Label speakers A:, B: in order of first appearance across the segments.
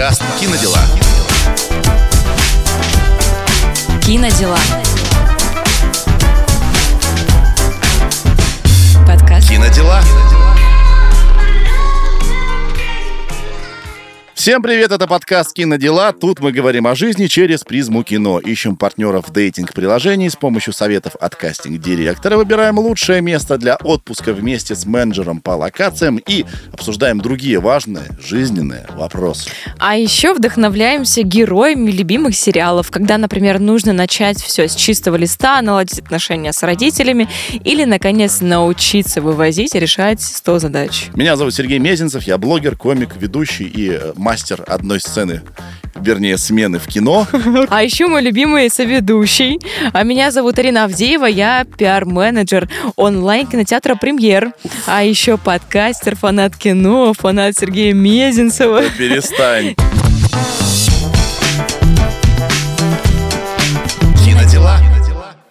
A: Подкаст «Кинодела».
B: Кинодела. Подкаст.
A: Кинодела. Всем привет, это подкаст «Кинодела». Тут мы говорим о жизни через призму кино. Ищем партнеров дейтинг-приложений с помощью советов от кастинг-директора. Выбираем лучшее место для отпуска вместе с менеджером по локациям и обсуждаем другие важные жизненные вопросы.
B: А еще вдохновляемся героями любимых сериалов, когда, например, нужно начать все с чистого листа, наладить отношения с родителями или, наконец, научиться вывозить и решать 100 задач.
A: Меня зовут Сергей Мезенцев, я блогер, комик, ведущий и э, мастер одной сцены, вернее, смены в кино.
B: А еще мой любимый соведущий. А меня зовут Арина Авдеева, я пиар-менеджер онлайн-кинотеатра «Премьер». А еще подкастер, фанат кино, фанат Сергея Мезенцева.
A: Перестань. Кинодела.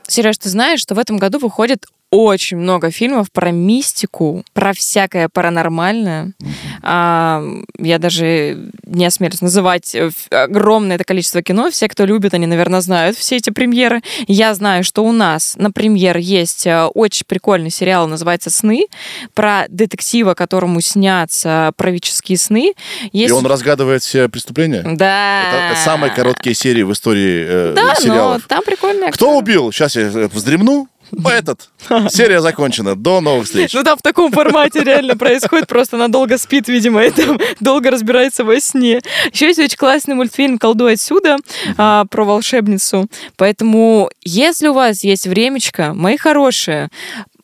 B: Сереж, ты знаешь, что в этом году выходит очень много фильмов про мистику, про всякое паранормальное. А, я даже не осмелюсь называть э, огромное это количество кино. Все, кто любит, они, наверное, знают все эти премьеры. Я знаю, что у нас на премьер есть э, очень прикольный сериал, называется «Сны», про детектива, которому снятся правительские сны.
A: И
B: Есть...
A: он разгадывает все преступления?
B: Да.
A: Это самые короткие серии в истории э,
B: Да, но
A: сериалов.
B: там прикольно.
A: Кто убил? Сейчас я э, вздремну. Этот. Серия закончена. До новых встреч.
B: Ну там в таком формате реально происходит, просто она долго спит, видимо, и там долго разбирается во сне. Еще есть очень классный мультфильм «Колдуй отсюда» а, про волшебницу. Поэтому, если у вас есть времечко, мои хорошие,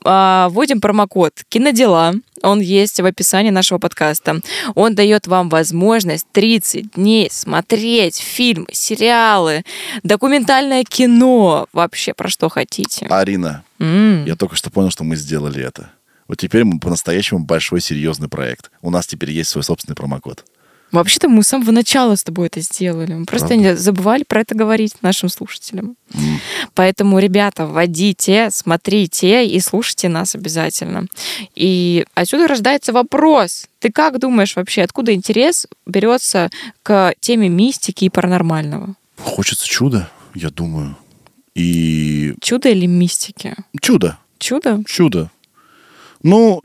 B: вводим промокод «Кинодела». Он есть в описании нашего подкаста. Он дает вам возможность 30 дней смотреть фильмы, сериалы, документальное кино, вообще про что хотите.
A: Арина,
B: М.
A: я только что понял, что мы сделали это. Вот теперь мы по-настоящему большой серьезный проект. У нас теперь есть свой собственный промокод.
B: Вообще-то мы с самого начала с тобой это сделали. Мы просто
A: Правда?
B: не забывали про это говорить нашим слушателям. Поэтому, ребята, вводите, смотрите и слушайте нас обязательно. И отсюда рождается вопрос. Ты как думаешь вообще, откуда интерес берется к теме мистики и паранормального?
A: Хочется чуда, я думаю. И
B: Чудо или мистики?
A: чудо.
B: Чудо?
A: Чудо. Ну,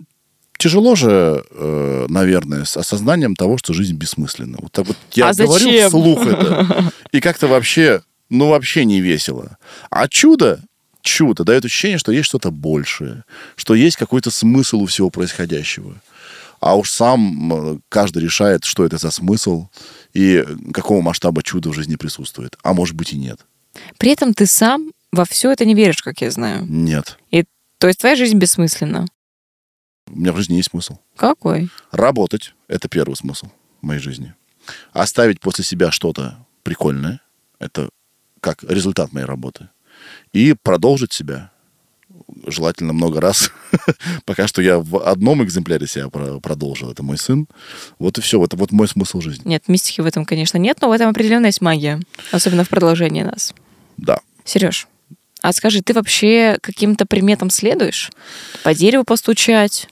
A: тяжело же, э, наверное, с осознанием того, что жизнь бессмысленна. Вот так вот я
B: А
A: говорю
B: зачем?
A: вслух это, и как-то вообще, ну, вообще не весело. А чудо, чудо дает ощущение, что есть что-то большее, что есть какой-то смысл у всего происходящего. А уж сам э, каждый решает, что это за смысл и какого масштаба чуда в жизни присутствует. А может быть и нет.
B: При этом ты сам во все это не веришь, как я знаю.
A: Нет.
B: То есть твоя жизнь бессмысленна.
A: У меня в жизни есть смысл.
B: Какой?
A: Работать — это первый смысл в моей жизни. Оставить после себя что-то прикольное — это как результат моей работы. И продолжить себя желательно много раз. Пока что я в одном экземпляре себя про- продолжил. Это мой сын. Вот и все. Это вот мой смысл жизни.
B: Нет, мистики в этом, конечно, нет, но в этом определенно есть магия. Особенно в продолжении нас.
A: Да.
B: Сереж, а скажи, ты вообще каким-то приметам следуешь? По дереву постучать,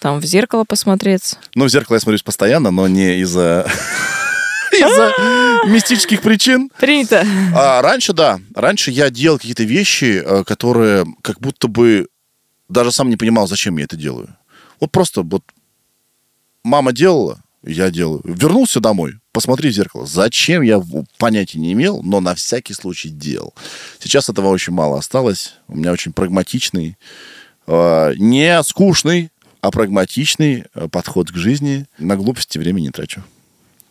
B: там в зеркало посмотреться?
A: Ну, в зеркало я смотрюсь постоянно, но не из-за из-за мистических причин.
B: Принято.
A: А раньше, да. Раньше я делал какие-то вещи, э, которые как будто бы даже сам не понимал, зачем я это делаю. Вот просто вот мама делала, я делаю. Вернулся домой, посмотри в зеркало. Зачем я понятия не имел, но на всякий случай делал. Сейчас этого очень мало осталось. У меня очень прагматичный, э, не скучный, а прагматичный э, подход к жизни. На глупости времени не трачу.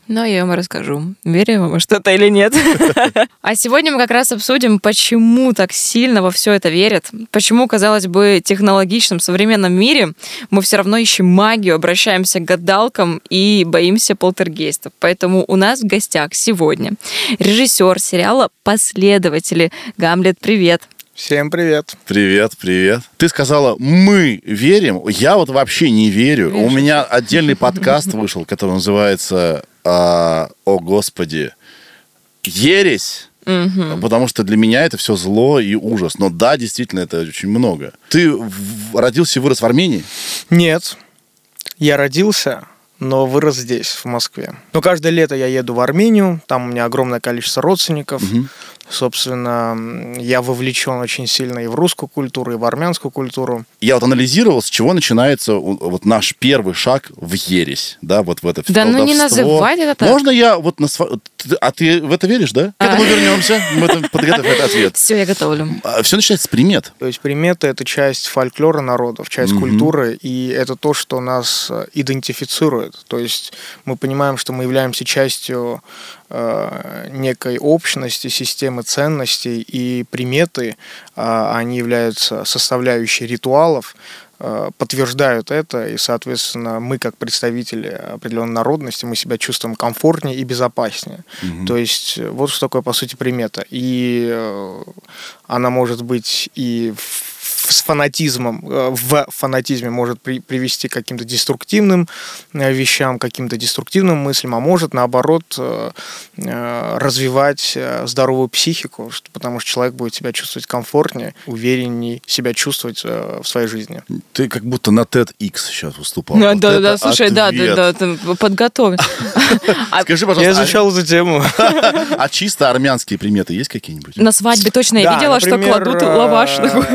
B: Ну, я вам расскажу, верим во что-то или нет. А сегодня мы как раз обсудим, почему так сильно во все это верят, почему, казалось бы, технологичном современном мире мы все равно ищем магию, обращаемся к гадалкам и боимся полтергейстов. Поэтому у нас в гостях сегодня режиссер сериала «Последователи». Гамлет, привет.
C: Всем привет.
A: Привет, привет. Ты сказала, мы верим. Я вот вообще не верю. У меня отдельный подкаст вышел, который называется а, «О, Господи, ересь». Потому что для меня это все зло и ужас. Но да, действительно, это очень много. Ты родился и вырос в Армении?
C: Нет, я родился но вырос здесь, в Москве. Но каждое лето я еду в Армению, там у меня огромное количество родственников.
A: Мгм.
C: Собственно, я вовлечен очень сильно и в русскую культуру, и в армянскую культуру.
A: Я вот анализировал, с чего начинается вот наш первый шаг в ересь, да, вот в это
B: Да ну не называть это так.
A: Можно я вот на А ты в это веришь, да? К этому вернемся. Мы подготовим этот ответ.
B: Все, я готовлю.
A: Все начинается с примет.
C: То есть приметы — это часть фольклора народов, часть культуры, и это то, что нас э, идентифицирует. То есть мы понимаем, что мы являемся частью некой общности, системы ценностей, и приметы, э, они являются составляющей ритуалов, э, подтверждают это, и, соответственно, мы, как представители определенной народности, мы себя чувствуем комфортнее и безопаснее. То есть э, вот что такое, по сути, примета. И э, она может быть и в- с фанатизмом, э, в фанатизме может при- привести к каким-то деструктивным э, вещам, каким-то деструктивным мыслям, а может, наоборот, э, развивать здоровую психику, потому что человек будет себя чувствовать комфортнее, увереннее себя чувствовать в своей жизни.
A: Ты как будто на TEDx сейчас выступал.
B: Да,
A: Вот
B: да, да, слушай, да,
A: ответ.
B: да, да, ты подготовь. А
A: Скажи,
C: Я
A: пожалуйста,
C: изучал эту тему.
A: а, чисто армянские приметы есть какие-нибудь?
B: На свадьбе точно я видела, что кладут лаваш такой.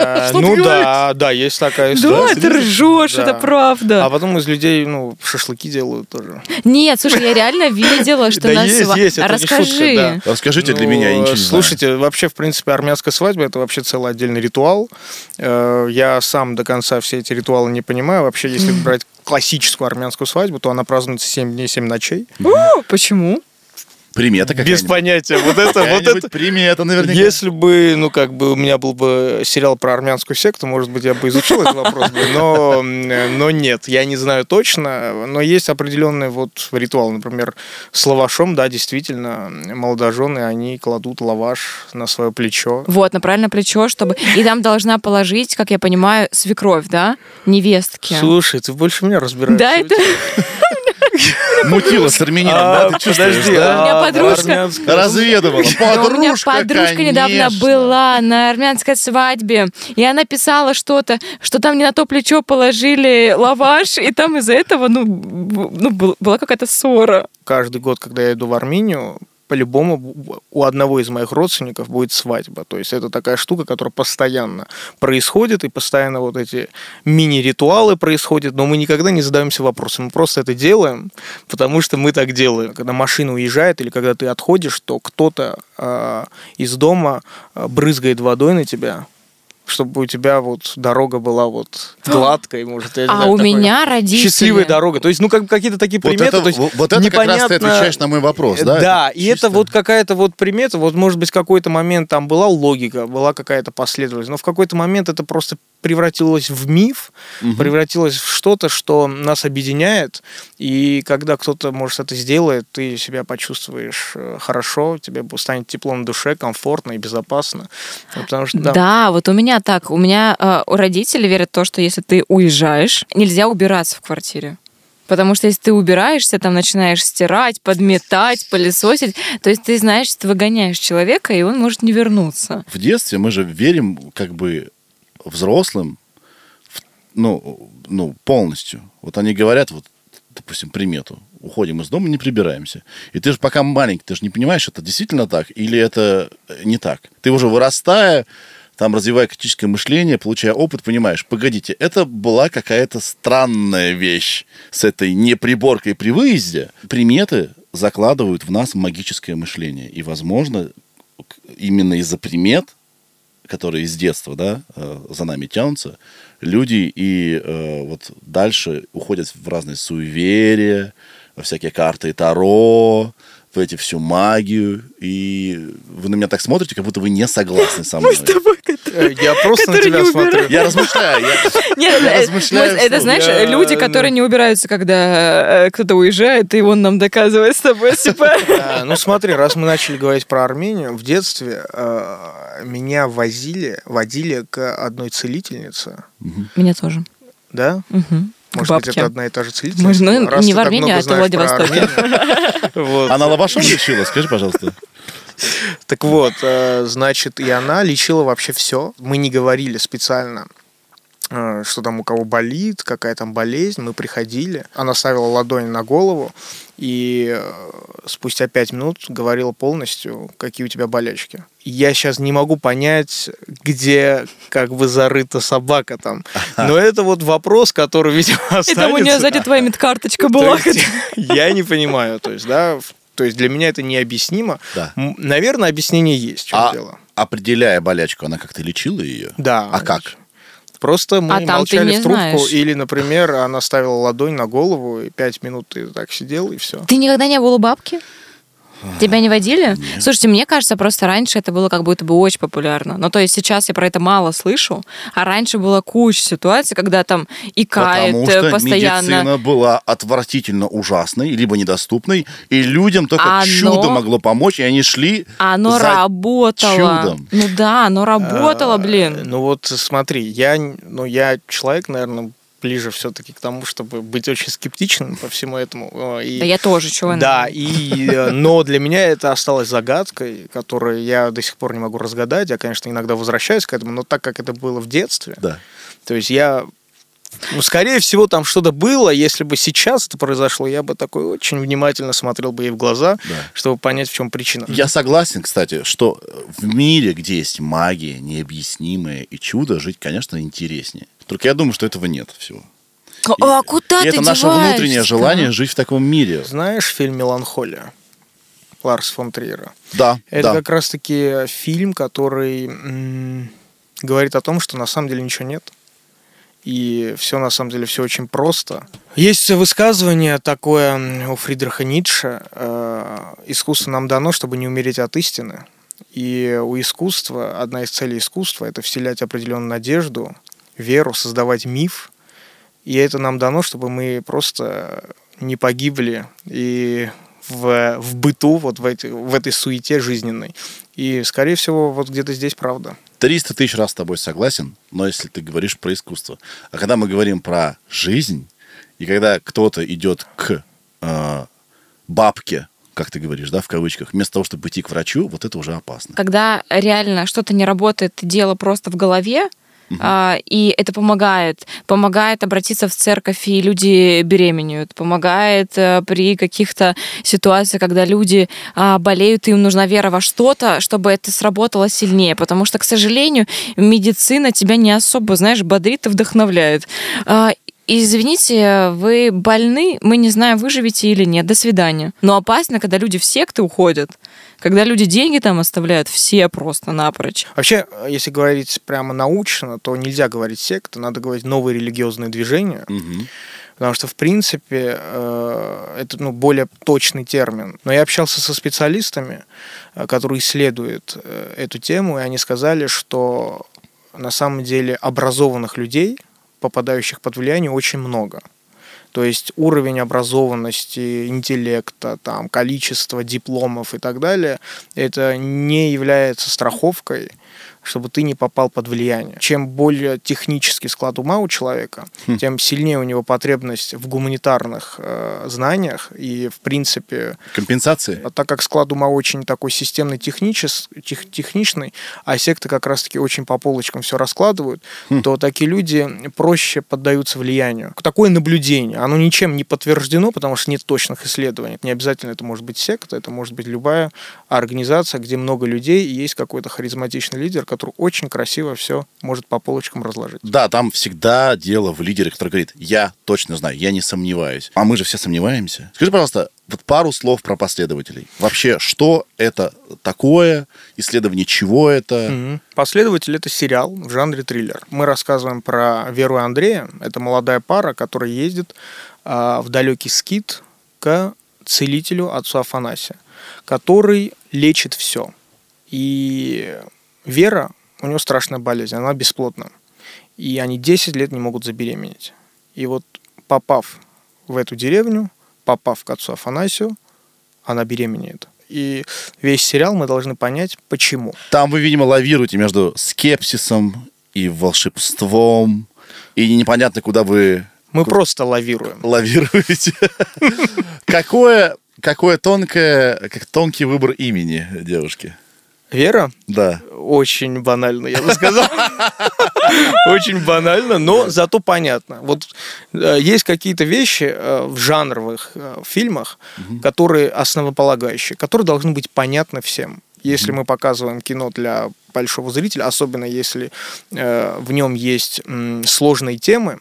C: Э, Ну да, да, есть такая
B: Да,
C: история.
B: ты ржешь,
C: Да.
B: это правда.
C: А потом из людей, ну, шашлыки делают тоже.
B: Нет, слушай, я реально видела, что
C: Да
B: на
C: есть,
B: сва-
C: есть, это не шутка,
B: Расскажи.
C: да.
A: Расскажите для
C: Ну,
A: меня, я ничего.
C: Слушайте, вообще, в принципе, армянская свадьба это вообще целый отдельный ритуал. Э, Я сам до конца все эти ритуалы не понимаю. Вообще, если брать классическую армянскую свадьбу, то она празднуется 7 дней, 7 ночей.
B: О, Почему?
A: Примета какая-нибудь.
C: Без понятия. Вот это, вот это.
A: примета наверняка.
C: Если бы, ну, как бы у меня был бы сериал про армянскую секту, может быть, я бы изучил этот вопрос, но, но нет, я не знаю точно, но есть определенный вот ритуал, например, с лавашом, да, действительно, молодожены, они кладут лаваш на свое плечо,
B: Вот, на правильное плечо, чтобы... И там должна положить, как я понимаю, свекровь, да? Невестки.
C: Слушай, ты больше меня разбираешься.
B: Да, это...
A: Мутила с армянином, да?
C: А,
A: Ты чувствуешь,
C: подожди,
A: да?
B: У меня
C: а,
B: подружка-
A: Разведывала.
B: Да, у меня
A: Подружка,
B: подружка недавно была на армянской свадьбе, и она писала что-то, что там не на то плечо положили лаваш, и там из-за этого, ну, ну был- была какая-то ссора.
C: Каждый год, когда я иду в Армению, по-любому у одного из моих родственников будет свадьба. То есть это такая штука, которая постоянно происходит, и постоянно вот эти мини-ритуалы происходят, но мы никогда не задаемся вопросом. Мы просто это делаем, потому что мы так делаем. Когда машина уезжает или когда ты отходишь, то кто-то э, из дома э, брызгает водой на тебя, чтобы у тебя вот дорога была вот гладкой, может, я не
B: А
C: знаю,
B: у
C: такой
B: меня родители...
C: счастливая дорога. То есть, ну, как какие-то такие
A: Вот
C: приметы.
A: это,
C: то есть
A: вот это как раз ты
C: непонятно-
A: отвечаешь на мой вопрос, да?
C: да, и
A: чисто-
C: это вот какая-то вот примета, вот может быть в какой-то момент там была логика, была какая-то последовательность, но в какой-то момент это просто превратилось в миф,
A: Мгм.
C: превратилось в что-то, что нас объединяет, и когда кто-то, может, это сделает, ты себя почувствуешь э, хорошо, тебе станет тепло на душе, комфортно и безопасно, потому что
B: Да.
C: да,
B: вот у меня так. У меня э, родители верят в то, что если ты уезжаешь, нельзя убираться в квартире. Потому что если ты убираешься, там начинаешь стирать, подметать, пылесосить, то есть ты знаешь, что ты выгоняешь человека, и он может не вернуться.
A: В детстве мы же верим как бы взрослым, ну, ну, полностью. Вот они говорят, вот, допустим, примету. Уходим из дома, не прибираемся. И ты же пока маленький, ты же не понимаешь, это действительно так или это э, не так. Ты уже вырастая, там, развивая критическое мышление, получая опыт, понимаешь, погодите, это была какая-то странная вещь с этой неприборкой при выезде. Приметы закладывают в нас магическое мышление. И, возможно, именно из-за примет, которые из детства, да, э, за нами тянутся, люди и э, вот дальше уходят в разные суеверия, во всякие карты Таро, в эти всю магию, и вы на меня так смотрите, как будто вы не согласны со мной.
C: Э, я просто на тебя
B: не
C: смотрю.
A: Я размышляю.
B: Нет,
A: Я
B: э,
A: размышляю
B: может, это, знаешь,
C: Я,
B: люди,
C: ну-
B: которые не убираются, когда э, кто-то уезжает, и он нам доказывает с тобой, типа...
C: Ну смотри, раз мы начали говорить про Армению, в детстве э, меня возили, водили к одной целительнице,
B: Меня тоже.
C: да?
B: Мгм.
C: Может быть,
B: бабке.
C: это одна и та же целительница?
B: Может, ну,
C: Раз
B: не в Армении, а это Владивостоке.
A: Она лавашом лечила? Скажи, пожалуйста.
C: Так вот, э, значит, и она лечила вообще все. Мы не говорили специально что там у кого болит, какая там болезнь. Мы приходили, она ставила ладонь на голову и э, спустя пять минут говорила полностью, какие у тебя болячки. Я сейчас не могу понять, где как бы зарыта собака там. Но это вот вопрос, который, видимо, останется.
B: И там у нее сзади твоя медкарточка была.
C: Я не понимаю, то есть, да, то есть для меня это необъяснимо.
A: Да.
C: Наверное, объяснение есть, в чем
A: А
C: дело.
A: определяя болячку, она как-то лечила ее?
C: Да.
A: А как?
C: Просто мы
B: А
C: молчали в трубку,
B: знаешь.
C: или, например, она ставила ладонь на голову, и пять минут ты так сидел, и все.
B: Ты никогда не был у бабки? Тебя не водили? Слушайте, мне кажется, просто раньше это было как будто бы очень популярно. Ну, то есть сейчас я про это мало слышу, а раньше была куча ситуаций, когда там икает
A: Потому
B: э,
A: что
B: постоянно.
A: медицина была отвратительно ужасной, либо недоступной, и людям только
B: Оно-
A: чудо могло помочь, и они шли
B: Оно
A: за
B: работало.
A: чудом.
B: Ну да, оно работало,
C: А,
B: блин.
C: Ну вот смотри, я, ну, я человек, наверное, ближе все-таки к тому, чтобы быть очень скептичным по всему этому. Э, И,
B: Да я тоже, чего
C: Да, и, э, но для меня это осталось загадкой, которую я до сих пор не могу разгадать. Я, конечно, иногда возвращаюсь к этому, но так как это было в детстве,
A: Да.
C: то есть я ну, скорее всего, там что-то было. Если бы сейчас это произошло, я бы такой очень внимательно смотрел бы ей в глаза,
A: Да.
C: чтобы понять, в чем причина.
A: Я согласен, кстати, что в мире, где есть магия, необъяснимое и чудо, жить, конечно, интереснее. Только я думаю, что этого нет всего.
B: А куда
A: и
B: ты
A: это наше внутреннее желание жить в таком мире.
C: Знаешь фильм «Меланхолия» Ларс фон Триера?
A: Да,
C: Это
A: да.
C: как раз-таки фильм, который м, говорит о том, что на самом деле ничего нет. И все на самом деле все очень просто. Есть высказывание такое у Фридриха Ницше. э, Искусство нам дано, чтобы не умереть от истины. И у искусства, одна из целей искусства, это вселять определенную надежду, веру, создавать миф. И это нам дано, чтобы мы просто не погибли и в, в быту, вот в, эти- в этой суете жизненной. И, скорее всего, вот где-то здесь правда.
A: 300 тысяч раз с тобой согласен, но если ты говоришь про искусство. А когда мы говорим про жизнь, и когда кто-то идет к э, бабке, как ты говоришь, да, в кавычках, вместо того, чтобы идти к врачу, вот это уже опасно.
B: Когда реально что-то не работает, дело просто в голове, а, и это помогает. Помогает обратиться в церковь, и люди беременеют. Помогает э, при каких-то ситуациях, когда люди а, болеют, и им нужна вера во что-то, чтобы это сработало сильнее. Потому что, к сожалению, медицина тебя не особо, знаешь, бодрит и вдохновляет. Извините, вы больны, мы не знаем, выживете или нет. До свидания. Но опасно, когда люди в секты уходят, когда люди деньги там оставляют, все просто напрочь.
C: Вообще, если говорить прямо научно, то нельзя говорить секта, надо говорить новые религиозные движения. Потому что, в принципе, э, это ну, более точный термин. Но я общался со специалистами, э, которые исследуют э, эту тему, и они сказали, что на самом деле образованных людей, попадающих под влияние, очень много. То есть уровень образованности, интеллекта, там, количество дипломов и так далее, это не является страховкой, чтобы ты не попал под влияние. Чем более технический склад ума у человека, тем сильнее у него потребность в гуманитарных э, знаниях и, в принципе,
A: Компенсации?
C: а так как склад ума очень такой системный, техничес, тех- техничный, а секты как раз-таки очень по полочкам все раскладывают, то такие люди проще поддаются влиянию. Такое наблюдение, оно ничем не подтверждено, потому что нет точных исследований. Не обязательно это может быть секта, это может быть любая организация, где много людей, и есть какой-то харизматичный лидер, который очень красиво все может по полочкам разложить.
A: Да, там всегда дело в лидере, который говорит, я точно знаю, я не сомневаюсь. А мы же все сомневаемся. Скажи, пожалуйста, вот пару слов про последователей. Вообще, что это такое? Исследование чего это?
C: Мгм. Последователь это сериал в жанре триллер. Мы рассказываем про Веру и Андрея. Это молодая пара, которая ездит а, в далекий скит к целителю отцу Афанасия, который лечит все. И Вера, у нее страшная болезнь, она бесплодна. И они 10 лет не могут забеременеть. И вот попав в эту деревню, попав к отцу Афанасию, она беременеет. И весь сериал мы должны понять, почему.
A: Там вы, видимо, лавируете между скепсисом и волшебством, и непонятно, куда вы
C: Мы просто лавируем.
A: лавируете. Какое, какое тонкое, как тонкий выбор имени девушки.
C: Вера?
A: Да.
C: Очень банально, я бы сказал. Очень банально, но зато понятно. Вот э, есть какие-то вещи э, в жанровых э, фильмах, которые основополагающие, которые должны быть понятны всем. Если мы показываем кино для большого зрителя, особенно если в нем есть сложные темы,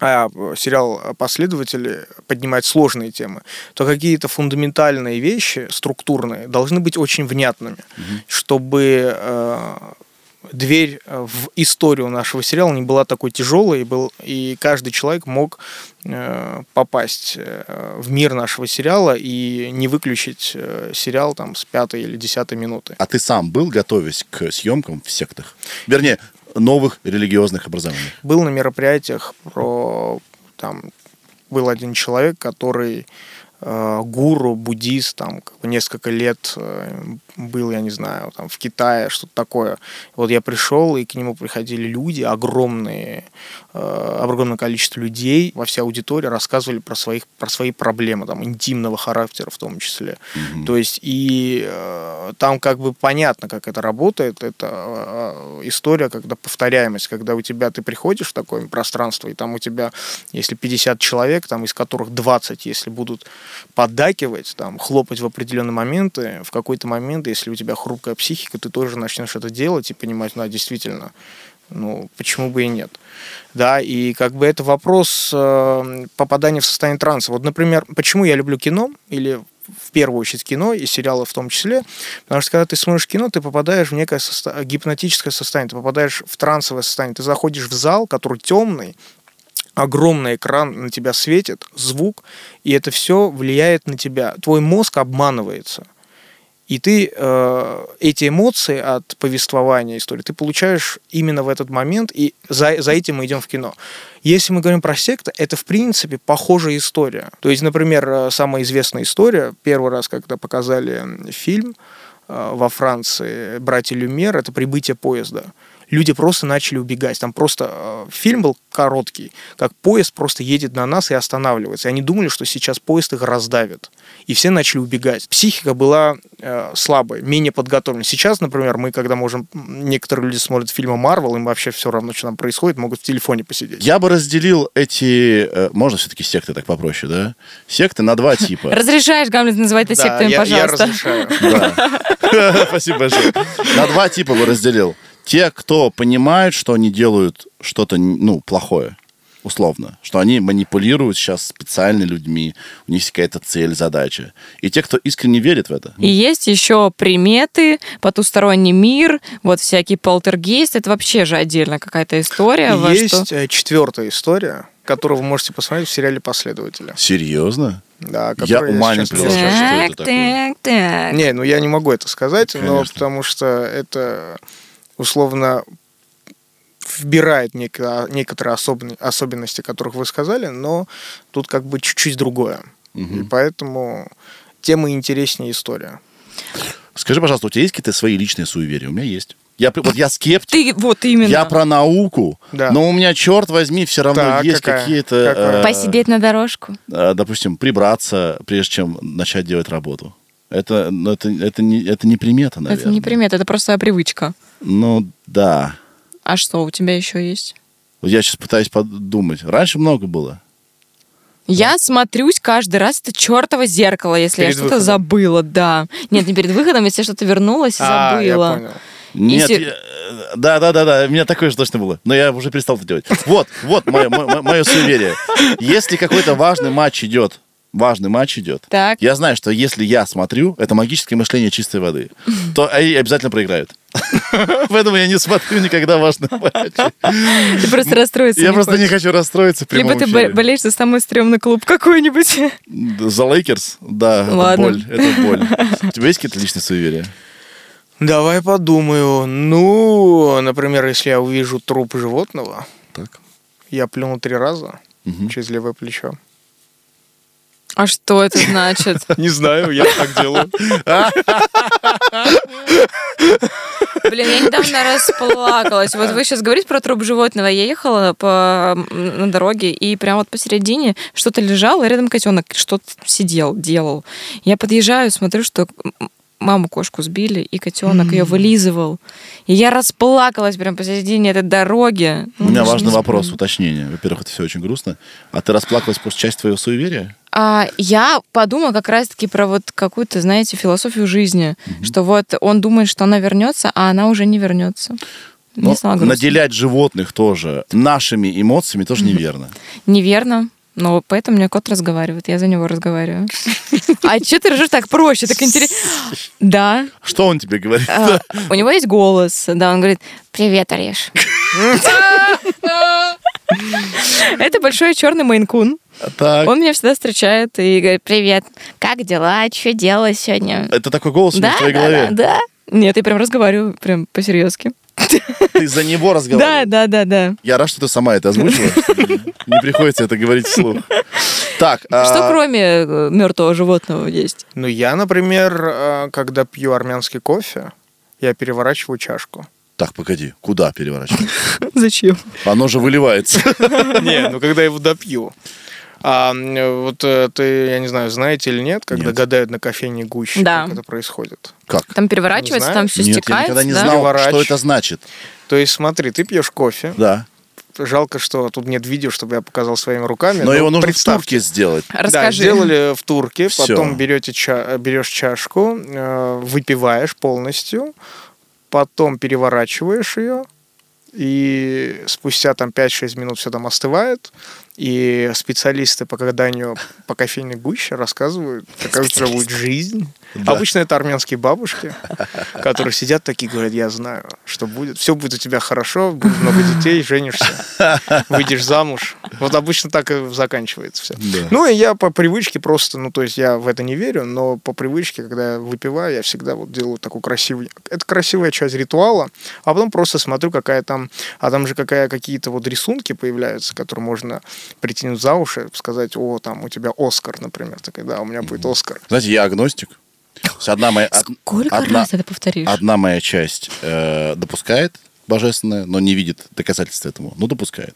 C: а сериал «Последователи» поднимает сложные темы, то какие-то фундаментальные вещи, структурные, должны быть очень внятными, угу. чтобы э, дверь в историю нашего сериала не была такой тяжелой, и, был, и каждый человек мог э, попасть э, в мир нашего сериала и не выключить э, сериал там с пятой или десятой минуты.
A: А ты сам был, готовясь к съемкам в сектах? Вернее, новых религиозных образований?
C: Был на мероприятиях про... Там был один человек, который э, гуру, буддист, там несколько лет э, был, я не знаю, там в Китае, что-то такое. Вот я пришел, и к нему приходили люди, огромные, огромное количество людей во всей аудитории рассказывали про, своих, про свои проблемы, там, интимного характера в том числе. Mm-hmm. То есть, и э, там как бы понятно, как это работает. Это э, история, когда повторяемость, когда у тебя, ты приходишь в такое пространство, и там у тебя, если 50 человек, там, из которых 20, если будут поддакивать, там, хлопать в определенные моменты, в какой-то момент если у тебя хрупкая психика, ты тоже начнешь это делать и понимать, ну, действительно, ну, почему бы и нет. Да, и как бы это вопрос э, попадания в состояние транса. Вот, например, почему я люблю кино, или в первую очередь кино и сериалы в том числе, потому что когда ты смотришь кино, ты попадаешь в некое состо... гипнотическое состояние, ты попадаешь в трансовое состояние, ты заходишь в зал, который темный, огромный экран на тебя светит, звук, и это все влияет на тебя. Твой мозг обманывается – и ты э, эти эмоции от повествования истории ты получаешь именно в этот момент, и за, за этим мы идем в кино. Если мы говорим про секты, это в принципе похожая история. То есть, например, э, самая известная история, первый раз, когда показали фильм э, во Франции «Братья Люмер», это «Прибытие поезда» люди просто начали убегать. Там просто э, фильм был короткий, как поезд просто едет на нас и останавливается. И они думали, что сейчас поезд их раздавит. И все начали убегать. Психика была э, слабой, менее подготовленной. Сейчас, например, мы, когда можем... Некоторые люди смотрят фильмы Марвел, им вообще все равно, что там происходит, могут в телефоне посидеть.
A: Я бы разделил эти... Э, можно все-таки секты так попроще, да? Секты на два типа.
B: Разрешаешь, Гамлет, называть это сектами, пожалуйста?
C: я разрешаю.
A: Спасибо большое. На два типа бы разделил те, кто понимают, что они делают что-то ну, плохое, условно, что они манипулируют сейчас специально людьми, у них есть какая-то цель, задача. И те, кто искренне верит в это.
B: И есть еще приметы, потусторонний мир, вот всякий полтергейст, это вообще же отдельно какая-то история.
C: И есть что... Э, четвертая история, которую вы можете посмотреть в сериале «Последователи».
A: Серьезно?
C: Да,
A: я ума не приложу, что это такое.
B: Так, так.
C: Не, ну я не могу это сказать, Конечно. но потому что это условно вбирает некоторые особенности, которых вы сказали, но тут как бы чуть-чуть другое. Угу. И поэтому тема интереснее история.
A: Скажи, пожалуйста, у тебя есть какие-то свои личные суеверия? У меня есть. Я, вот я скептик.
B: Ты вот именно.
A: Я про науку. Да. Но у меня, черт возьми, все равно так, есть какие-то... Э,
B: Посидеть на дорожку.
A: Э, допустим, прибраться, прежде чем начать делать работу. Это, это, это, не, это не примета, наверное.
B: Это не примета, это просто привычка.
A: Ну, да.
B: А что у тебя еще есть?
A: Я сейчас пытаюсь подумать. Раньше много было.
B: Я да. смотрюсь каждый раз это чертово зеркало, если перед я что-то забыла, да. Нет, не перед выходом, если что-то вернулось и а, забыла. Я понял.
A: Нет, я, да, да, да, да, у меня такое же точно было. Но я уже перестал это делать. Вот, вот мое, мое, мое суеверие. Если какой-то важный матч идет важный матч идет,
B: так.
A: я знаю, что если я смотрю, это магическое мышление чистой воды, то они обязательно проиграют. Поэтому я не смотрю никогда важный матч.
B: Ты просто расстроиться
A: Я просто не хочу расстроиться
B: Либо ты болеешь за самый стрёмный клуб какой-нибудь.
A: За Лейкерс? Да, это боль. Это боль. У тебя есть какие-то личные суеверия?
C: Давай подумаю. Ну, например, если я увижу труп животного, так. я плюну три раза угу. через левое плечо.
B: А что это значит?
C: Не знаю, я так делаю.
B: Блин, я недавно расплакалась. Вот вы сейчас говорите про труп животного. Я ехала по, на дороге, и прямо вот посередине что-то лежало, и рядом котенок что-то сидел, делал. Я подъезжаю, смотрю, что маму кошку сбили, и котенок ее вылизывал. И я расплакалась прям посередине этой дороги.
A: У
B: Ну,
A: меня
B: даже
A: важный вопрос, уточнение. Во-первых, это все очень грустно. А ты расплакалась после часть твоего суеверия?
B: А, я подумала как раз-таки про вот какую-то, знаете, философию жизни, что вот он думает, что она вернется, а она уже не вернется.
A: Но наделять животных тоже нашими эмоциями тоже неверно.
B: Неверно. Но поэтому у меня кот разговаривает, я за него разговариваю. А что ты ржешь так проще, так интересно? Да.
A: Что он тебе говорит?
B: а, У него есть голос, да, он говорит, привет, Ореш. Это большой черный мейнкун.
A: Так.
B: Он меня всегда встречает и говорит, привет, как дела, что делала сегодня?
A: Это такой голос
B: Да,
A: в твоей
B: да,
A: голове.
B: да, да. Нет, я прям разговариваю, прям по-серьезки.
A: Ты за него
B: Да,
A: разговариваешь.
B: да, да, да.
A: Я рад, что ты сама это озвучила. Не приходится это говорить вслух. Так,
B: Что
A: а,
B: кроме мертвого животного есть?
C: Ну, я, например, э, когда пью армянский кофе, я переворачиваю чашку.
A: так, погоди, куда переворачивать?
B: Зачем?
A: Оно же выливается.
C: Не, ну когда я его допью. А вот э, ты, я не знаю, знаете или нет, когда
A: Нет.
C: гадают на кофейне гуще,
B: Да.
C: как это происходит.
A: Как?
B: Там переворачивается, там все
A: Нет, я
B: стекает.
A: никогда не
B: да?
A: знал, что это значит.
C: То есть, смотри, ты пьешь кофе.
A: Да.
C: Жалко, что тут нет видео, чтобы я показал своими руками.
A: Но его нужно в
C: представьте.
A: турке сделать.
C: Да,
B: Расскажи.
C: сделали в турке,
A: Всё.
C: потом берете ча- берешь чашку, э, выпиваешь полностью, потом переворачиваешь ее, и спустя там 5-6 минут все там остывает, и специалисты по гаданию по кофейной гуще рассказывают, тебя будет жизнь.
A: Да.
C: Обычно это армянские бабушки, которые сидят такие, говорят, я знаю, что будет. Все будет у тебя хорошо, будет много детей, женишься, выйдешь замуж. Вот обычно так и заканчивается все.
A: Да.
C: Ну, и я по привычке просто, ну, то есть я в это не верю, но по привычке, когда я выпиваю, я всегда вот делаю такую красивую... Это красивая часть ритуала, а потом просто смотрю, какая там... А там же какая, какие-то вот рисунки появляются, которые можно притянуть за уши, сказать, о, там у тебя Оскар, например. Такая, да, у меня будет Оскар.
A: Знаете, я агностик. Одна моя,
B: Сколько
A: одна,
B: раз это повторишь?
A: одна моя часть э, допускает божественное, но не видит доказательств этому. Ну, допускает.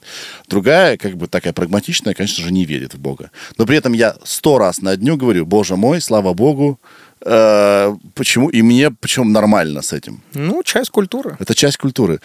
A: Другая, как бы такая прагматичная, конечно же, не верит в Бога. Но при этом я сто раз на дню говорю, Боже мой, слава Богу, э, почему? И мне причем нормально с этим.
C: Ну, часть культуры.
A: Это часть культуры.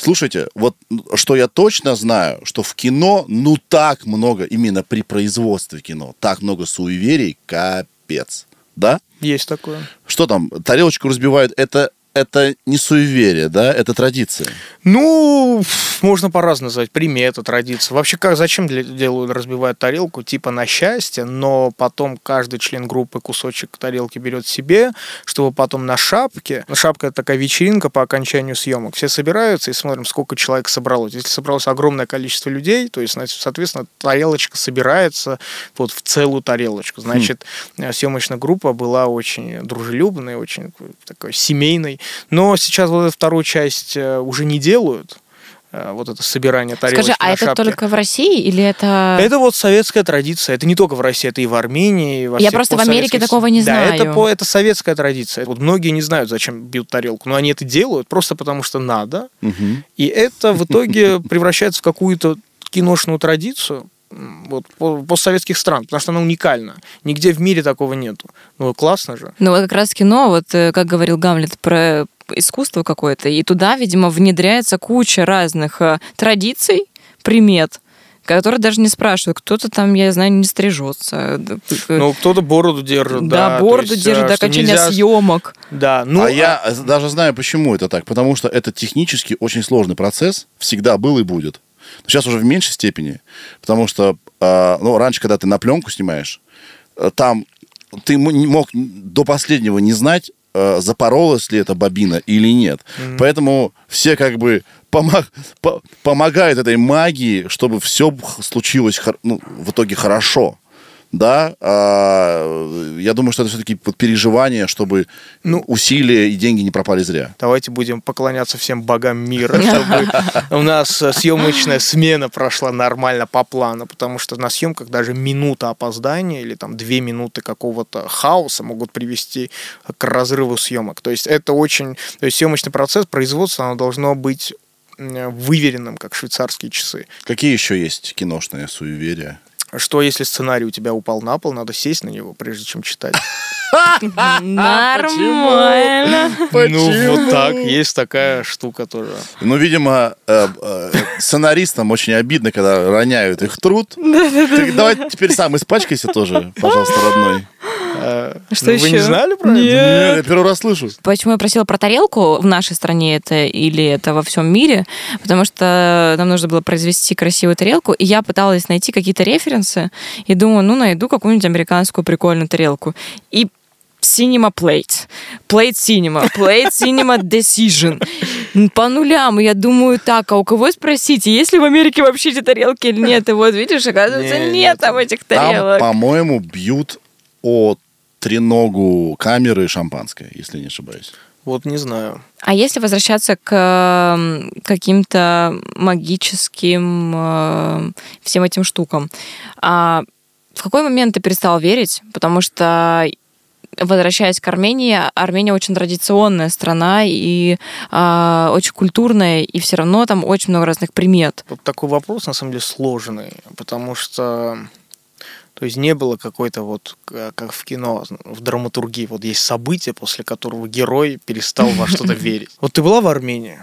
A: Слушайте, вот что я точно знаю, что в кино, ну так много, именно при производстве кино, так много суеверий, капец. Да?
C: Есть такое.
A: Что там, тарелочку разбивают, это, это не суеверие, да, это традиция.
C: Ну, можно по-разному назвать. Примета, традиция. Вообще, как, зачем делают, разбивают тарелку? Типа на счастье, но потом каждый член группы кусочек тарелки берет себе, чтобы потом на шапке... Шапка — это такая вечеринка по окончанию съемок. Все собираются и смотрим, сколько человек собралось. Если собралось огромное количество людей, то есть, соответственно, тарелочка собирается вот в целую тарелочку. Значит, э, съемочная группа была очень дружелюбной, очень такой семейной. Но сейчас вот эту вторую часть э, уже не делают. э, Вот это собирание тарелочки
B: Скажи, а это
C: шапке.
B: только в России или это...
C: Это вот советская традиция. Это не только в России, это и в Армении. и во
B: Я просто в Америке такого не
C: Да,
B: знаю.
C: это, по, это советская традиция. Вот многие не знают, зачем бьют тарелку, но они это делают просто потому, что надо.
A: Мгм.
C: И это в итоге превращается в какую-то киношную традицию вот, по- постсоветских стран, потому что она уникальна. Нигде в мире такого нету. Ну, классно же.
B: Ну, вот как раз кино, вот э, как говорил Гамлет про искусство какое-то, и туда, видимо, внедряется куча разных э, традиций, примет, которые даже не спрашивают. Кто-то там, я знаю, не стрижется.
C: Ну, кто-то бороду держит, да.
B: да, бороду
C: есть,
B: держит
C: э,
B: до
C: что
B: окончания
C: нельзя-
B: съемок.
C: Да, ну,
A: а я даже знаю, почему это так. Потому что это технически очень сложный процесс. Всегда был и будет. Но сейчас уже в меньшей степени. Потому что, э, ну, раньше, когда ты на пленку снимаешь, э, там ты мог до последнего не знать, э, запоролась ли эта бобина или нет. Поэтому все как бы помо- по- помогают этой магии, чтобы все случилось ну, в итоге хорошо. Да, а, я думаю, что это все-таки переживание, чтобы
C: Ну,
A: усилия и деньги не пропали зря.
C: Давайте будем поклоняться всем богам мира, чтобы у нас э, съемочная смена прошла нормально по плану, потому что на съемках даже минута опоздания или там две минуты какого-то хаоса могут привести к разрыву съемок. То есть это очень... То есть съемочный процесс, производство, оно должно быть выверенным, как швейцарские часы.
A: Какие еще есть киношные суеверия?
C: Что если сценарий у тебя упал на пол, надо сесть на него, прежде чем читать.
B: Нормально.
C: Ну, вот так, есть такая штука тоже.
A: Ну, видимо, э, э, сценаристам очень обидно, когда роняют их труд. Давай теперь сам испачкайся тоже, пожалуйста, родной.
C: Э,
B: Что
C: ну, Вы не
B: еще?
C: знали про это?
B: Нет.
A: Я первый раз слышу.
B: Почему я просила про тарелку в нашей стране это или это во всем мире? Потому что нам нужно было произвести красивую тарелку, и я пыталась найти какие-то референсы, и думаю, ну, найду какую-нибудь американскую прикольную тарелку. И Cinema Plate, Plate Cinema, Plate Cinema Decision. По нулям. И я думаю, так, а у кого спросите, есть ли в Америке вообще эти тарелки или нет? И вот, видишь, оказывается,
C: Не,
B: нет,
C: нет.
B: там этих
A: Там,
B: тарелок.
A: по-моему, бьют о треногу камеры шампанское, если не ошибаюсь.
C: Вот не знаю.
B: А если возвращаться к каким-то магическим э, всем этим штукам, а в какой момент ты перестал верить? Потому что возвращаясь к Армении, Армения очень традиционная страна и а, очень культурная, и все равно там очень много разных примет.
C: Вот такой вопрос, на самом деле, сложный, потому что то есть не было какой-то вот, к- как в кино, в драматургии, вот есть событие, после которого герой перестал во что-то верить. Вот ты была в Армении?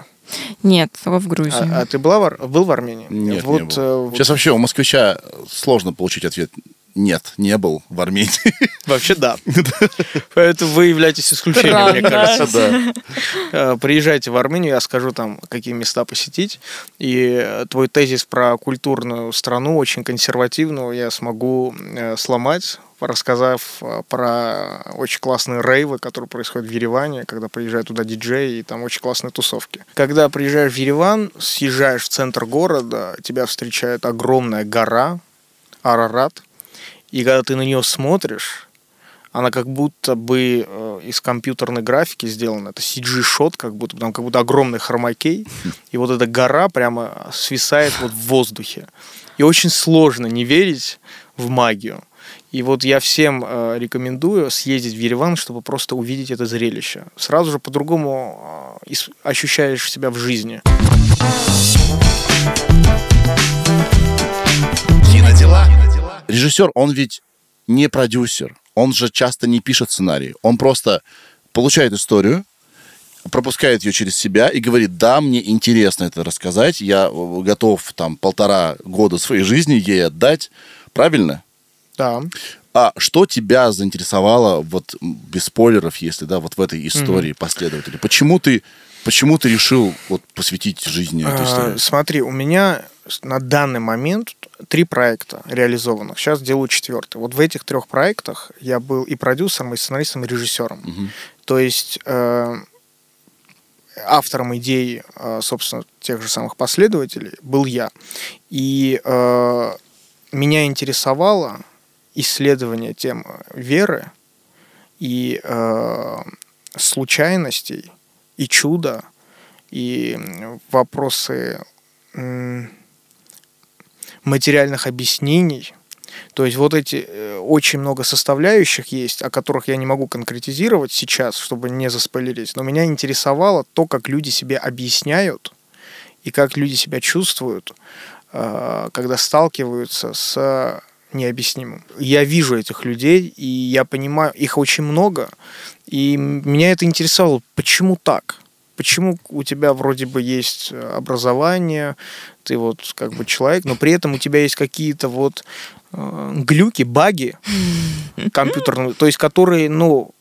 B: Нет, только в Грузии.
C: А, а ты была в, был в Армении?
A: Нет,
C: вот,
A: не был.
C: э, вот
A: Сейчас вообще у москвича сложно получить ответ. Нет, не был в Армении.
C: Вообще да. Поэтому вы являетесь исключением, мне кажется.
A: Да.
C: Э, Приезжайте в Армению, я скажу там, какие места посетить. И э, твой тезис про культурную страну, очень консервативную, я смогу э, сломать, рассказав э, про очень классные рейвы, которые происходят в Ереване, когда приезжают туда диджеи, и там очень классные тусовки. Когда приезжаешь в Ереван, съезжаешь в центр города, тебя встречает огромная гора, Арарат, и когда ты на нее смотришь, она как будто бы э, из компьютерной графики сделана. Это CG-шот, как будто там как будто огромный хромакей. И вот эта гора прямо свисает вот в воздухе. И очень сложно не верить в магию. И вот я всем э, рекомендую съездить в Ереван, чтобы просто увидеть это зрелище. Сразу же по-другому э, ощущаешь себя в жизни.
A: Режиссер, он ведь не продюсер. Он же часто не пишет сценарий. Он просто получает историю, пропускает ее через себя и говорит, да, мне интересно это рассказать, я э, готов там полтора года своей жизни ей отдать. Правильно?
C: Да.
A: А что тебя заинтересовало, вот без спойлеров, если да, вот в этой истории последователя? Почему ты, почему ты решил вот посвятить жизни этой
C: А,
A: истории?
C: Смотри, у меня на данный момент три проекта реализованных. Сейчас делаю четвертый. Вот в этих трех проектах я был и продюсером, и сценаристом, и режиссером.
A: Мгм.
C: То есть э, автором идей, э, собственно, тех же самых последователей был я. И э, меня интересовало исследование тем веры и э, случайностей, и чуда, и вопросы м, материальных объяснений. То есть вот эти э, очень много составляющих есть, о которых я не могу конкретизировать сейчас, чтобы не заспойлерить, но меня интересовало то, как люди себе объясняют и как люди себя чувствуют, э, когда сталкиваются с необъяснимым. Я вижу этих людей, и я понимаю, их очень много, и меня это интересовало, почему так? Почему у тебя вроде бы есть э, образование, ты вот как бы человек, но при этом у тебя есть какие-то вот э, глюки, баги компьютерные, то есть которые, ну,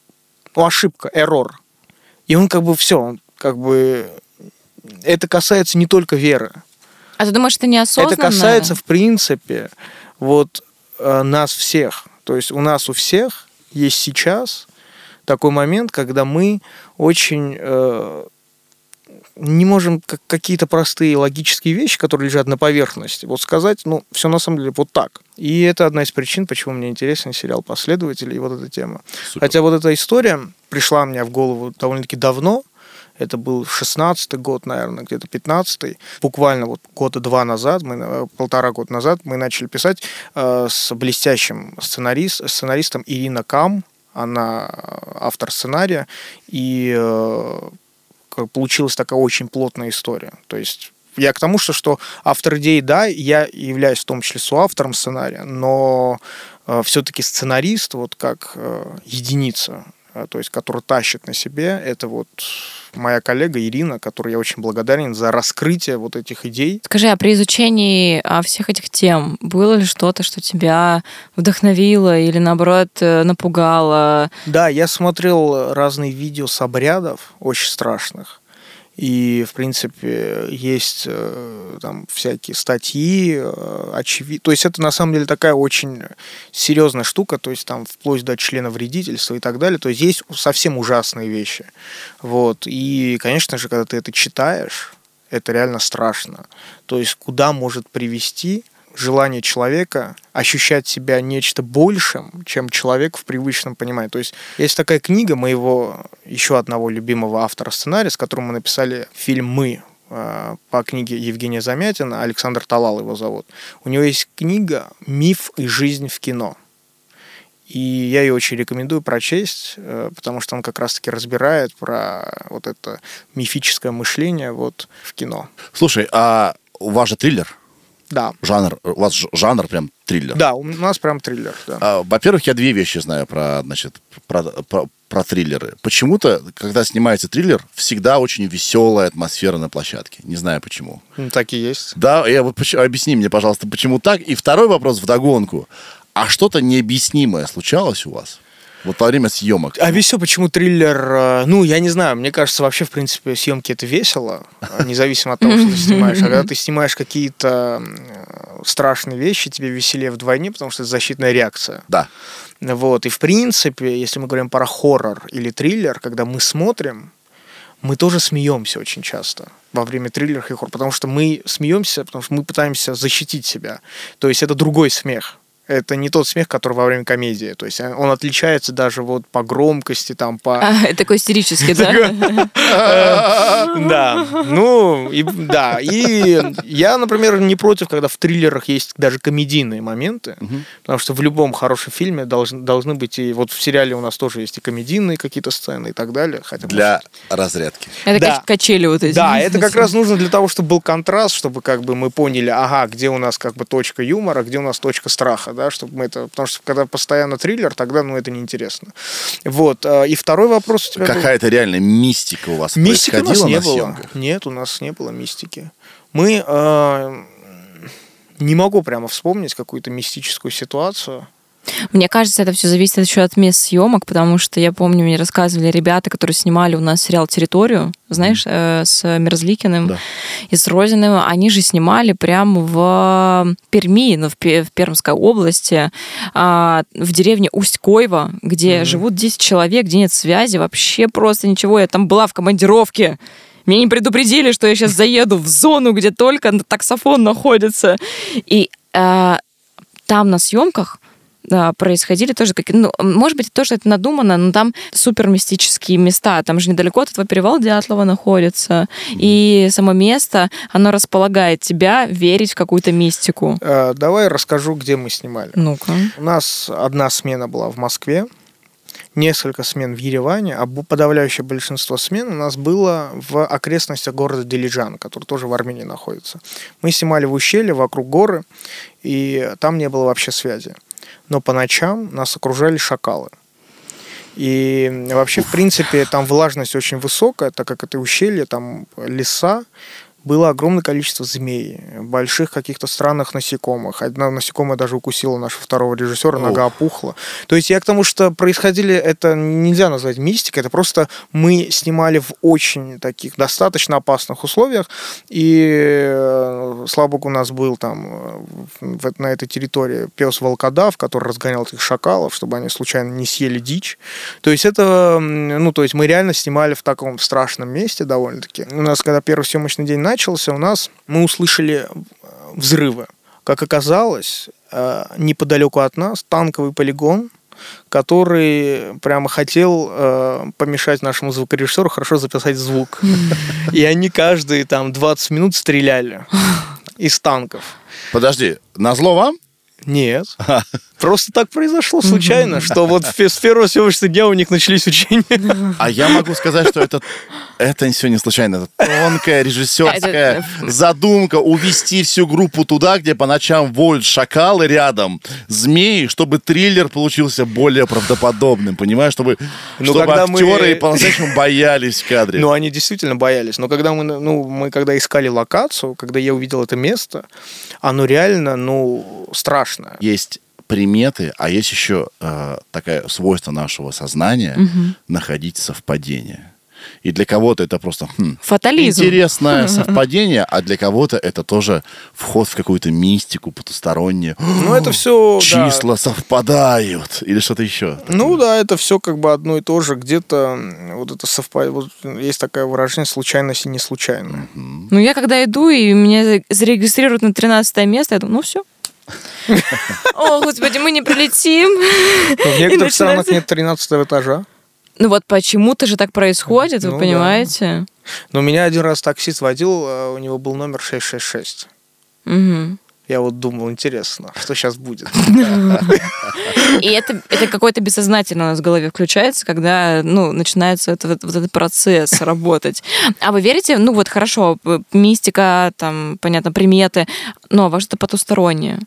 C: ошибка, эррор. И он как бы все, он как бы это касается не только веры.
B: А ты думаешь, это неосознанно?
C: Это касается, в принципе, вот э, нас всех. То есть у нас у всех есть сейчас такой момент, когда мы очень э, не можем как какие-то простые логические вещи, которые лежат на поверхности, вот сказать, ну, все на самом деле вот так. И это одна из причин, почему мне интересен сериал «Последователи» и вот эта тема.
A: Супер.
C: Хотя вот эта история пришла мне в голову довольно-таки давно, это был 16-й год, наверное, где-то 15-й. Буквально вот года два назад, мы, э, полтора года назад, мы начали писать э, с блестящим сценарист, сценаристом Ирина Кам. Она э, автор сценария. И э, получилась такая очень плотная история. То есть я к тому, что, что автор идеи, да, я являюсь в том числе соавтором сценария, но э, все-таки сценарист, вот как э, единица, э, то есть который тащит на себе, это вот моя коллега Ирина, которой я очень благодарен за раскрытие вот этих идей.
B: Скажи, а при изучении а, всех этих тем было ли что-то, что тебя вдохновило или, наоборот, э, напугало?
C: Да, я смотрел разные видео с обрядов, очень страшных. И, в принципе, есть э, там всякие статьи, э, очевидно. То есть это на самом деле такая очень серьезная штука, то есть там вплоть до члена вредительства и так далее. То есть есть совсем ужасные вещи. Вот. И, конечно же, когда ты это читаешь, это реально страшно. То есть куда может привести желание человека ощущать себя нечто большим, чем человек в привычном понимании. То есть есть такая книга моего еще одного любимого автора сценария, с которым мы написали фильм «Мы», э, по книге Евгения Замятина, Александр Талал его зовут. У него есть книга «Миф и жизнь в кино». И я ее очень рекомендую прочесть, э, потому что он как раз-таки разбирает про вот это мифическое мышление вот в кино.
A: Слушай, а у вас же триллер?
C: Да.
A: Жанр, у вас жанр прям триллер.
C: Да, у нас прям триллер. Да.
A: А, Во-первых, я две вещи знаю про, значит, про, про- про триллеры. Почему-то, когда снимается триллер, всегда очень веселая атмосфера на площадке. Не знаю почему.
C: Ну, Так и есть.
A: Да, я, вот поч- объясни мне, пожалуйста, почему так. И второй вопрос вдогонку. А что-то необъяснимое случалось у вас? Вот во время съемок.
C: А весь почему триллер, э, ну, я не знаю, мне кажется, вообще, в принципе, съемки это весело, э, независимо от того, что ты снимаешь. А когда ты снимаешь какие-то страшные вещи, тебе веселее вдвойне, потому что это защитная реакция.
A: Да.
C: Вот, и в принципе, если мы говорим про хоррор или триллер, когда мы смотрим, мы тоже смеемся очень часто во время триллеров и хоррор, потому что мы смеемся, потому что мы пытаемся защитить себя. То есть это другой смех. Это не тот смех, который во время комедии. То есть он отличается даже вот по громкости, там, по...
B: А, такой истерический, да?
C: Да, ну, да. И я, например, не против, когда в триллерах есть даже комедийные моменты, потому что в любом хорошем фильме должны, быть, и вот в сериале у нас тоже есть и комедийные какие-то сцены и так далее. Хотя,
A: Для разрядки.
B: Это качели вот эти.
C: да, это как раз нужно для того, чтобы был контраст, чтобы как бы мы поняли, ага, где у нас как бы точка юмора, где у нас точка страха, да, чтобы мы это, потому что когда постоянно триллер, тогда, ну, это неинтересно. Вот, э, и второй вопрос у тебя был?
A: Какая-то реальная мистика у вас
C: Мистики у нас не
A: на
C: было.
A: съемках?
C: Нет, у нас не было мистики. Мы э, не могу прямо вспомнить какую-то мистическую ситуацию.
B: Мне кажется, это все зависит еще от мест съемок, потому что я помню, мне рассказывали ребята, которые снимали у нас сериал «Территорию», знаешь, э, с Мерзликиным
A: Да.
B: и с Розиным. Они же снимали прямо в Перми, ну, в, в Пермской области, а, в деревне Усть-Койва, где живут 10 человек, где нет связи, вообще просто ничего. Я там была в командировке. Меня не предупредили, что я сейчас заеду в зону, где только таксофон находится. И а, там на съемках да, происходили тоже какие ну, может быть, тоже это надумано, но там супер мистические места. Там же недалеко от этого перевала Дятлова находится. И само место, оно располагает тебя верить в какую-то мистику.
C: Э, давай расскажу, где мы снимали.
B: Ну-ка.
C: У нас одна смена была в Москве, несколько смен в Ереване, а подавляющее большинство смен у нас было в окрестностях города Дилиджан, который тоже в Армении находится. Мы снимали в ущелье, вокруг горы, и там не было вообще связи. Но по ночам нас окружали шакалы. И вообще, в принципе, там влажность очень высокая, так как это ущелье, там леса, было огромное количество змей, больших каких-то странных насекомых. Одна насекомая даже укусила нашего второго режиссера, нога опухла. То есть я к тому, что происходили, это нельзя назвать мистикой, это просто мы снимали в очень таких достаточно опасных условиях, и э, слава богу, у нас был там э, на этой территории пес волкодав, который разгонял этих шакалов, чтобы они случайно не съели дичь. То есть это, ну, то есть мы реально снимали в таком страшном месте довольно-таки. У нас, когда первый съемочный день начался, у нас мы услышали э, взрывы. Как оказалось, э, неподалеку от нас танковый полигон, который прямо хотел э, помешать нашему звукорежиссеру хорошо записать звук. И они каждые там 20 минут стреляли из танков.
A: Подожди, на зло вам?
C: Нет. Просто так произошло случайно, что вот с первого съемочного дня у них начались учения.
A: А я могу сказать, что это, это все не случайно. Это тонкая режиссерская задумка увести всю группу туда, где по ночам воют шакалы рядом, змеи, чтобы триллер получился более правдоподобным, понимаешь? Чтобы,
C: Ну,
A: чтобы
C: когда мы-
A: актеры по-настоящему боялись в кадре.
C: Ну, они действительно боялись. Но когда мы, ну, мы когда искали локацию, когда я увидел это место, оно реально, ну, страшное.
A: Есть приметы, а есть еще э, такое свойство нашего сознания находить совпадения. И для кого-то это просто хм,
B: Фатализм.
A: интересное совпадение, а для кого-то это тоже вход в какую-то мистику потустороннюю.
C: Ну, это все...
A: Числа совпадают или что-то еще.
C: Ну да, это все как бы одно и то же. Где-то вот это совпадает. Вот есть такое выражение случайность и не случайно.
B: Ну, я когда иду, и меня зарегистрируют на 13 место, я думаю, ну все. О, господи, мы не прилетим.
C: В некоторых странах нет 13 этажа.
B: Ну вот почему-то же так происходит, вы
C: Ну
B: понимаете?
C: Но меня один раз таксист водил, а у него был номер 666.
B: Мгм.
C: Я вот думал, интересно, что сейчас будет.
B: И это, это какой-то бессознательно у нас в голове включается, когда ну, начинается это, вот, вот этот процесс работать. А вы верите, ну вот хорошо, мистика, там, понятно, приметы, но во что-то потустороннее?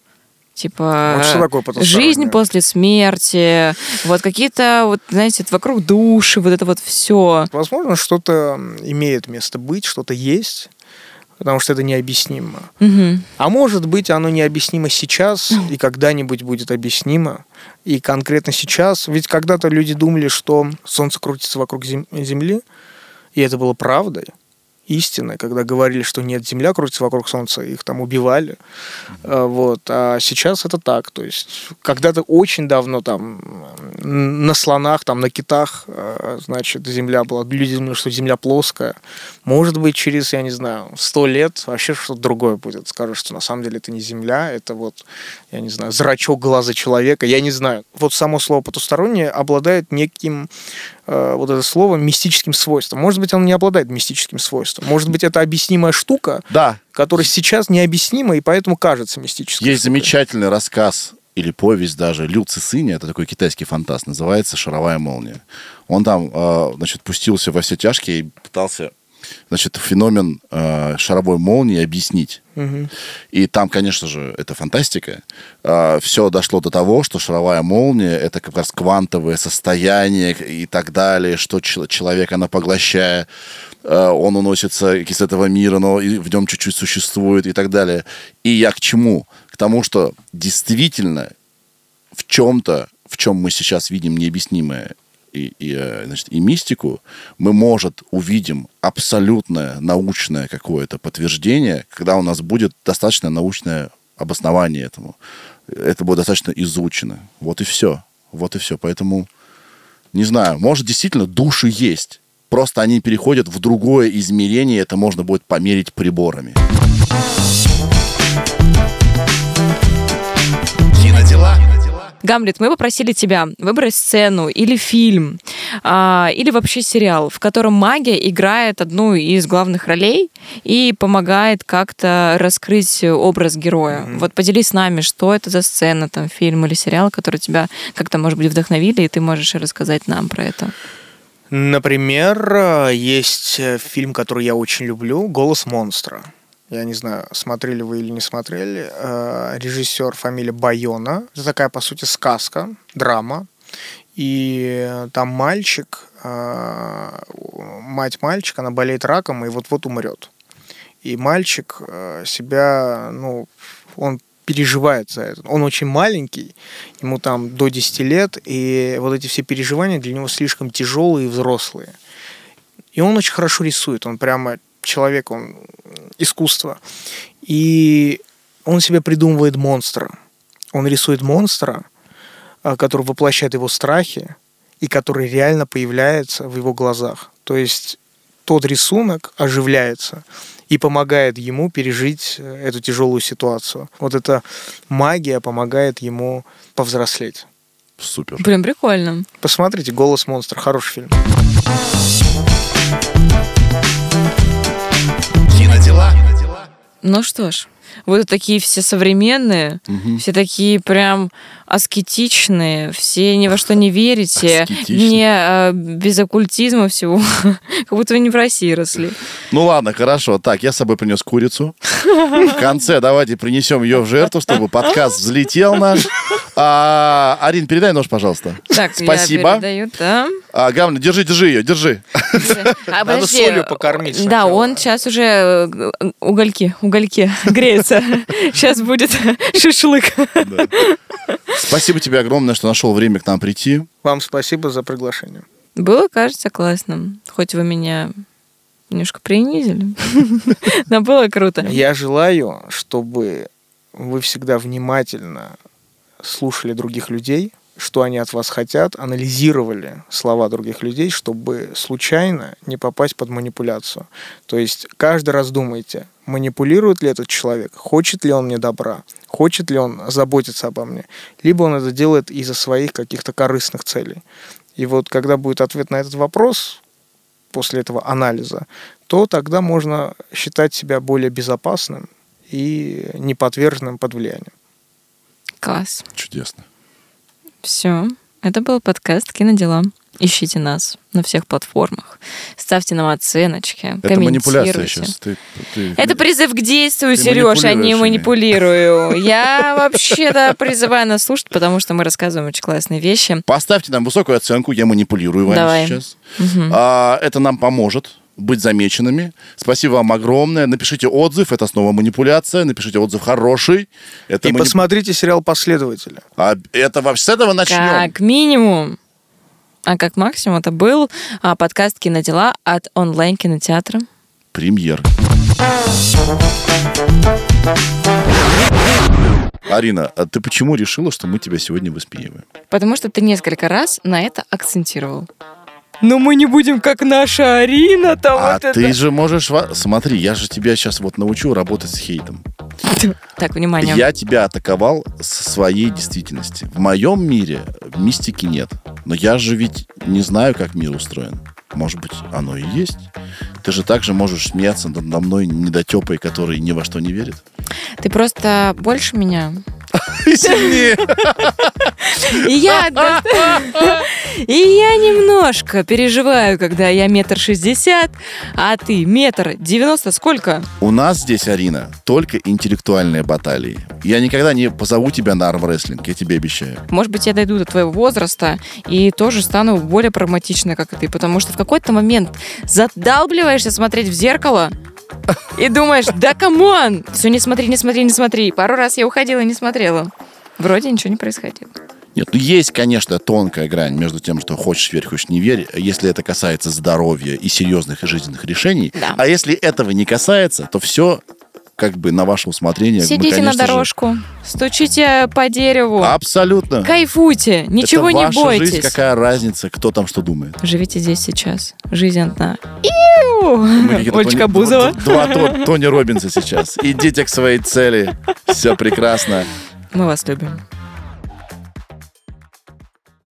B: Типа
C: Вот потустороннее?
B: жизнь после смерти, вот какие-то, вот, знаете, вокруг души, вот это вот все.
C: Возможно, что-то имеет место быть, что-то есть, потому что это необъяснимо. А может быть, оно необъяснимо сейчас и когда-нибудь будет объяснимо. И конкретно сейчас, ведь когда-то люди думали, что Солнце крутится вокруг Зем- Земли, и это было правдой, истиной, когда говорили, что нет, Земля крутится вокруг Солнца, их там убивали. А, Вот. А сейчас это так. То есть когда-то очень давно там на слонах, там на китах, э, значит, Земля была. Люди думали, что Земля плоская. Может быть, через, я не знаю, сто лет вообще что-то другое будет. Скажут, что на самом деле это не Земля, это вот, я не знаю, зрачок глаза человека. Я не знаю. Вот само слово потустороннее обладает неким вот это слово мистическим свойством. Может быть, оно не обладает мистическим свойством. Может быть, это объяснимая штука,
A: Да,
C: которая сейчас необъяснима и поэтому кажется мистической.
A: есть
C: штукой.
A: замечательный рассказ или повесть даже Лю Цисыня, это такой китайский фантаст, называется «Шаровая молния». Он там, э, значит, пустился во все тяжкие и пытался, значит, феномен э, шаровой молнии объяснить.
C: Мгм.
A: И там, конечно же, это фантастика. все дошло до того, что шаровая молния — это как раз квантовое состояние и так далее, что чел- человек, она поглощая, э, он уносится из этого мира, но в нем чуть-чуть существует и так далее. И я к чему? К тому, что действительно в чем-то, в чем мы сейчас видим необъяснимое и, и, э, значит, и мистику, мы, может, увидим абсолютное научное какое-то подтверждение, когда у нас будет достаточно научное обоснование этому. Это будет достаточно изучено. Вот и все. Вот и все. Поэтому, не знаю, может, действительно души есть. Просто они переходят в другое измерение, это можно будет померить приборами.
B: Гамлет, мы попросили тебя выбрать сцену или фильм, а, или вообще сериал, в котором магия играет одну из главных ролей и помогает как-то раскрыть образ героя. Вот поделись с нами, что это за сцена, там, фильм или сериал, который тебя как-то, может быть, вдохновили, и ты можешь рассказать нам про это.
C: Например, э, есть э, фильм, который я очень люблю, «Голос монстра». Я не знаю, смотрели вы или не смотрели. Э, Режиссер фамилия Байона. Это такая, по сути, сказка, драма. И там мальчик, э, мать мальчика, она болеет раком и вот-вот умрет. И мальчик э, себя, ну, он переживает за это. Он очень маленький, ему там до 10 лет, и вот эти все переживания для него слишком тяжелые и взрослые. И он очень хорошо рисует, он прямо человек, он искусство. И он себе придумывает монстра. Он рисует монстра, а, который воплощает его страхи, и который реально появляется в его глазах. То есть тот рисунок оживляется и помогает ему пережить э, эту тяжелую ситуацию. Вот эта магия помогает ему повзрослеть.
A: Супер.
B: Блин, прикольно.
C: Посмотрите «Голос монстра», хороший фильм.
B: Ну что ж, вот такие все современные,
A: Мгм.
B: все такие прям аскетичные, все ни во что не верите, не а, без оккультизма всего, как будто вы не в России росли.
A: Ну ладно, хорошо. Так, я с собой принес курицу. В конце давайте принесем ее в жертву, чтобы подкаст взлетел наш. А, Арин, передай нож, пожалуйста.
B: Так,
A: Спасибо.
B: я передаю, да.
A: А, Гавна, держи, держи ее, держи.
B: А,
C: Надо
B: подожди,
C: солью покормить
B: Да,
C: сначала.
B: он сейчас уже э, угольки, угольки греется. Сейчас будет шашлык.
A: Спасибо тебе огромное, что нашел время к нам прийти.
C: Вам спасибо за приглашение.
B: Было, кажется, классно. Хоть вы меня немножко принизили. Но было круто.
C: Я желаю, чтобы вы всегда внимательно слушали других людей, что они от вас хотят, анализировали слова других людей, чтобы случайно не попасть под манипуляцию. То есть каждый раз думайте, манипулирует ли этот человек, хочет ли он мне добра, хочет ли он заботиться обо мне, либо он это делает из-за своих каких-то корыстных целей. И вот когда будет ответ на этот вопрос, после этого анализа, то тогда можно считать себя более безопасным и не подверженным под влиянием.
B: Класс.
A: Чудесно.
B: Все. Это был подкаст «Кинодела». Ищите нас на всех платформах. Ставьте нам оценочки.
A: Это манипуляция сейчас. Ты, ты-
B: Это призыв к действию,
A: Ты
B: Сереж, а не манипулирую. Я вообще-то призываю нас слушать, потому что мы рассказываем очень классные вещи.
A: Поставьте нам высокую оценку, я манипулирую вами
B: Давай.
A: сейчас.
B: Мгм.
A: А, это нам поможет быть замеченными. Спасибо вам огромное. Напишите отзыв, это снова манипуляция. Напишите отзыв хороший. Это
C: и
A: манip-
C: посмотрите сериал «Последователи».
A: А, это вообще с этого начнем.
B: Как минимум. А как максимум это был а, подкаст «Кинодела» от онлайн-кинотеатра.
A: Премьер. Арина, а ты почему решила, что мы тебя сегодня высмеиваем?
B: Потому что ты несколько раз на это акцентировал. Но мы не будем как наша Арина, там
A: а
B: вот
A: ты
B: это.
A: же можешь... во- Смотри, я же тебя сейчас вот научу работать с хейтом.
B: Так, внимание.
A: Я тебя атаковал со своей действительности. В моем мире мистики нет. Но я же ведь не знаю, как мир устроен. Может быть, оно и есть. Ты же также можешь смеяться над надо мной недотепой, который ни во что не верит.
B: Ты просто больше меня.
A: И сильнее.
B: И я, да, и я немножко переживаю, когда я метр шестьдесят, а ты метр девяносто сколько?
A: У нас здесь, Арина, только интеллектуальные баталии. Я никогда не позову тебя на армрестлинг, я тебе обещаю.
B: Может быть, я дойду до твоего возраста и тоже стану более прагматичной, как и ты, потому что в какой-то момент задалбливаешься смотреть в зеркало и думаешь, да come on, все, не смотри, не смотри, не смотри. Пару раз я уходила и не смотрела. Вроде ничего не происходило.
A: Нет, ну есть, конечно, тонкая грань между тем, что хочешь верь, хочешь не верь, если это касается здоровья и серьезных и жизненных решений.
B: Да.
A: А если этого не касается, то все как бы на ваше усмотрение. Мы,
B: Сидите на
A: конечно же-
B: дорожку, стучите по дереву,
A: Абсолютно.
B: кайфуйте, ничего
A: это
B: не
A: ваша
B: бойтесь.
A: жизнь, какая разница, кто там что думает.
B: Живите здесь сейчас. Жизнь одна.
A: Мы
B: Ольчка
A: Тони-
B: Бузова.
A: Два, два То- Тони Робинса сейчас. Идите к своей цели. Все прекрасно.
B: Мы вас любим.